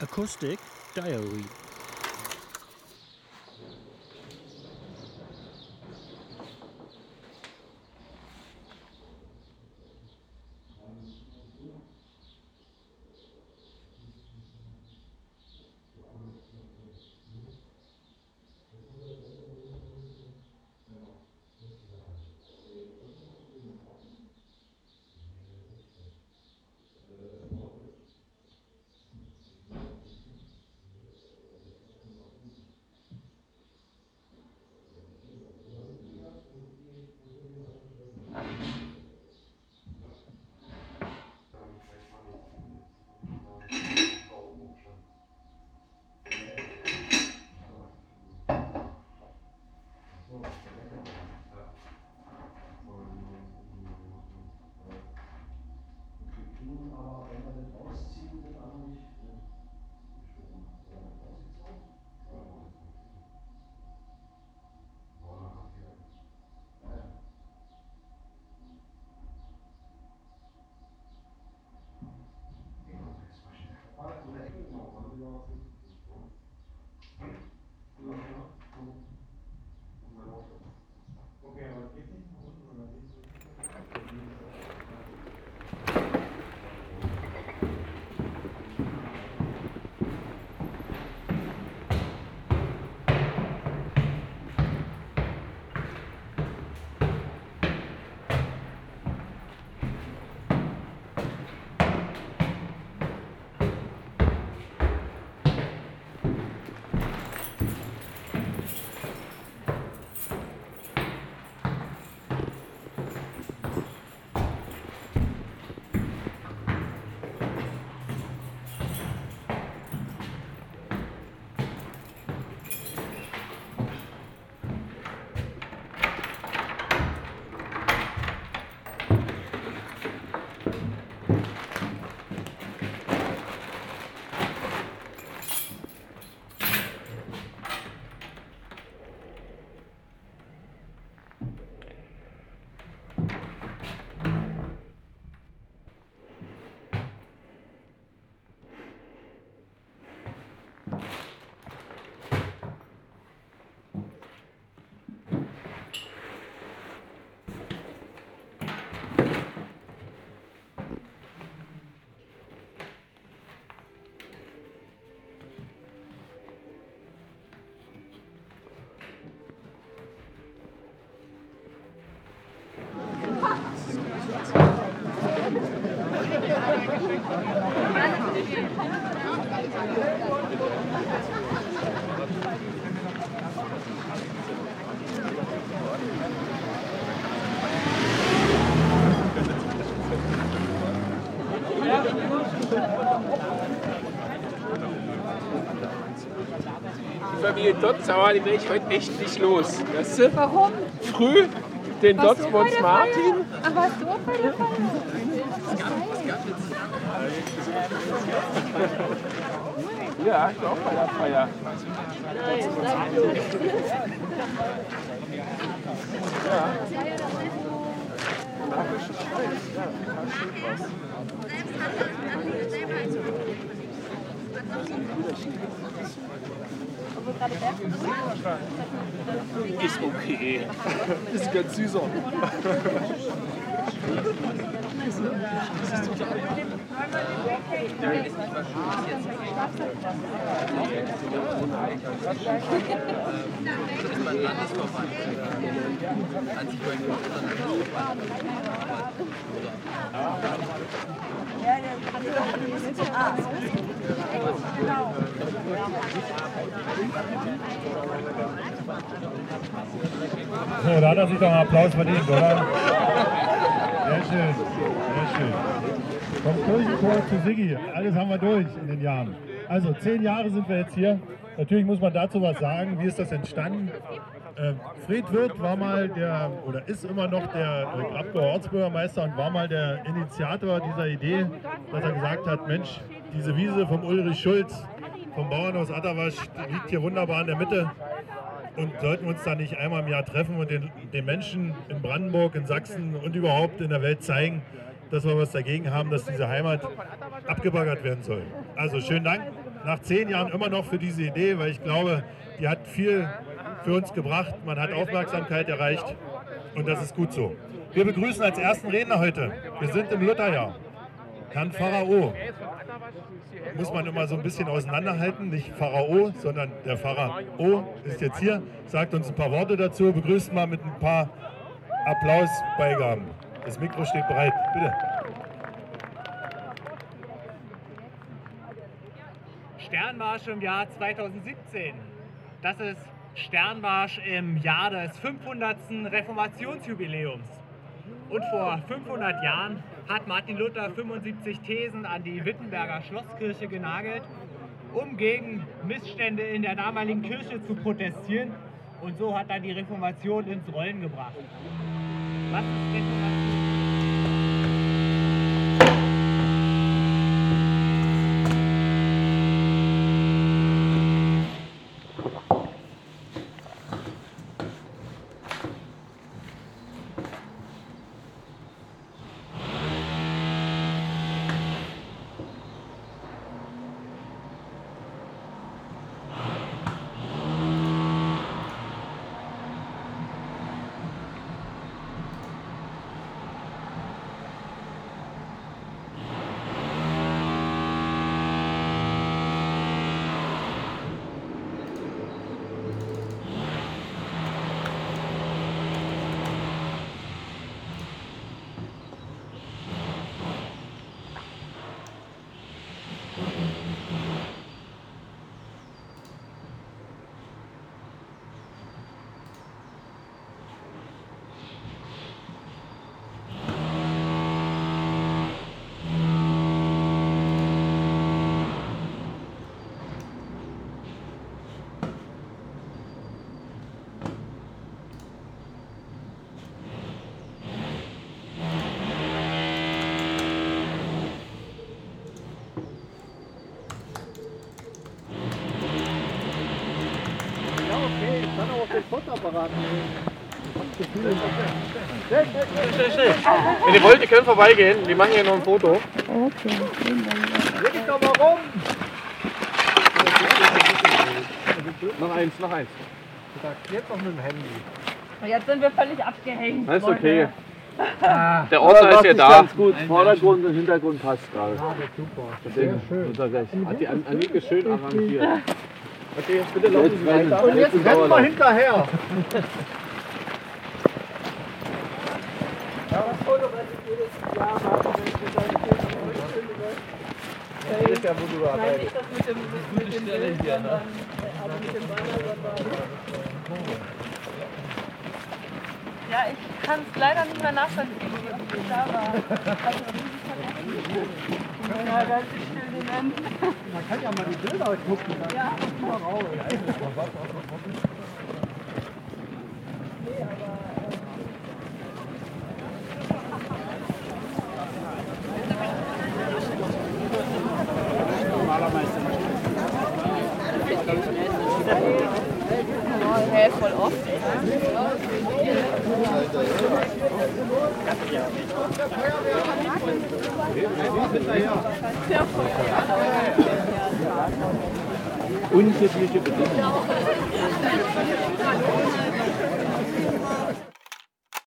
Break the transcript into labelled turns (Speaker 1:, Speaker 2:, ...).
Speaker 1: Acoustic Diary.
Speaker 2: Dotzauer, die will ich heute echt nicht los. Weißt du?
Speaker 3: Warum?
Speaker 2: Früh den
Speaker 3: der
Speaker 2: Martin.
Speaker 3: Feier? Ach, warst du auch bei der Feier?
Speaker 2: Ja, ich war auch bei der Feier. Ist okay. Ist ganz süßer.
Speaker 4: So, da hat er sich doch einen Applaus verdient, oder? Sehr schön, sehr schön. Vom Kirchenchor zu Siggi, alles haben wir durch in den Jahren. Also, zehn Jahre sind wir jetzt hier. Natürlich muss man dazu was sagen. Wie ist das entstanden? Äh, Fred Wirth war mal der, oder ist immer noch der äh, Grabgauer Ortsbürgermeister und war mal der Initiator dieser Idee, dass er gesagt hat, Mensch, diese Wiese vom Ulrich Schulz, vom Bauernhaus Atterwasch, liegt hier wunderbar in der Mitte. Und sollten wir uns da nicht einmal im Jahr treffen und den, den Menschen in Brandenburg, in Sachsen und überhaupt in der Welt zeigen, dass wir was dagegen haben, dass diese Heimat abgebaggert werden soll. Also schönen Dank nach zehn Jahren immer noch für diese Idee, weil ich glaube, die hat viel für uns gebracht. Man hat Aufmerksamkeit erreicht und das ist gut so. Wir begrüßen als ersten Redner heute, wir sind im Lutherjahr, Herrn Pharao. Muss man immer so ein bisschen auseinanderhalten, nicht Pharao, sondern der Pharao ist jetzt hier, sagt uns ein paar Worte dazu, begrüßt mal mit ein paar Applausbeigaben. Das Mikro steht bereit, bitte.
Speaker 5: Sternmarsch im Jahr 2017. Das ist Sternmarsch im Jahr des 500. Reformationsjubiläums. Und vor 500 Jahren hat Martin Luther 75 Thesen an die Wittenberger Schlosskirche genagelt, um gegen Missstände in der damaligen Kirche zu protestieren. Und so hat er die Reformation ins Rollen gebracht. Was ist Reformation? Mm-hmm.
Speaker 2: Wenn ihr wollt, ihr könnt vorbeigehen. Wir machen hier noch ein Foto. Noch eins, noch eins.
Speaker 3: Jetzt sind wir völlig abgehängt.
Speaker 2: Das ist okay. Der Ordner ist ja da.
Speaker 6: gut. Vordergrund und Hintergrund passt gerade. Sehr schön. Hat die An- Anike schön arrangiert.
Speaker 2: Okay, jetzt bitte laufen Sie weiter.
Speaker 6: Und jetzt rennt mal
Speaker 4: hinterher.
Speaker 3: Nein, nicht das mit dem, mit dem Bild, sondern, also mit dem Banner, sondern... Ja, ich kann es leider nicht mehr nachvollziehen, ob ich da war. Also, ja, ganz still
Speaker 4: Man kann ja mal die Bilder gucken.
Speaker 3: Ja.
Speaker 4: Mal raus.
Speaker 3: Hä, voll oft.
Speaker 6: Unübliche Bedingungen.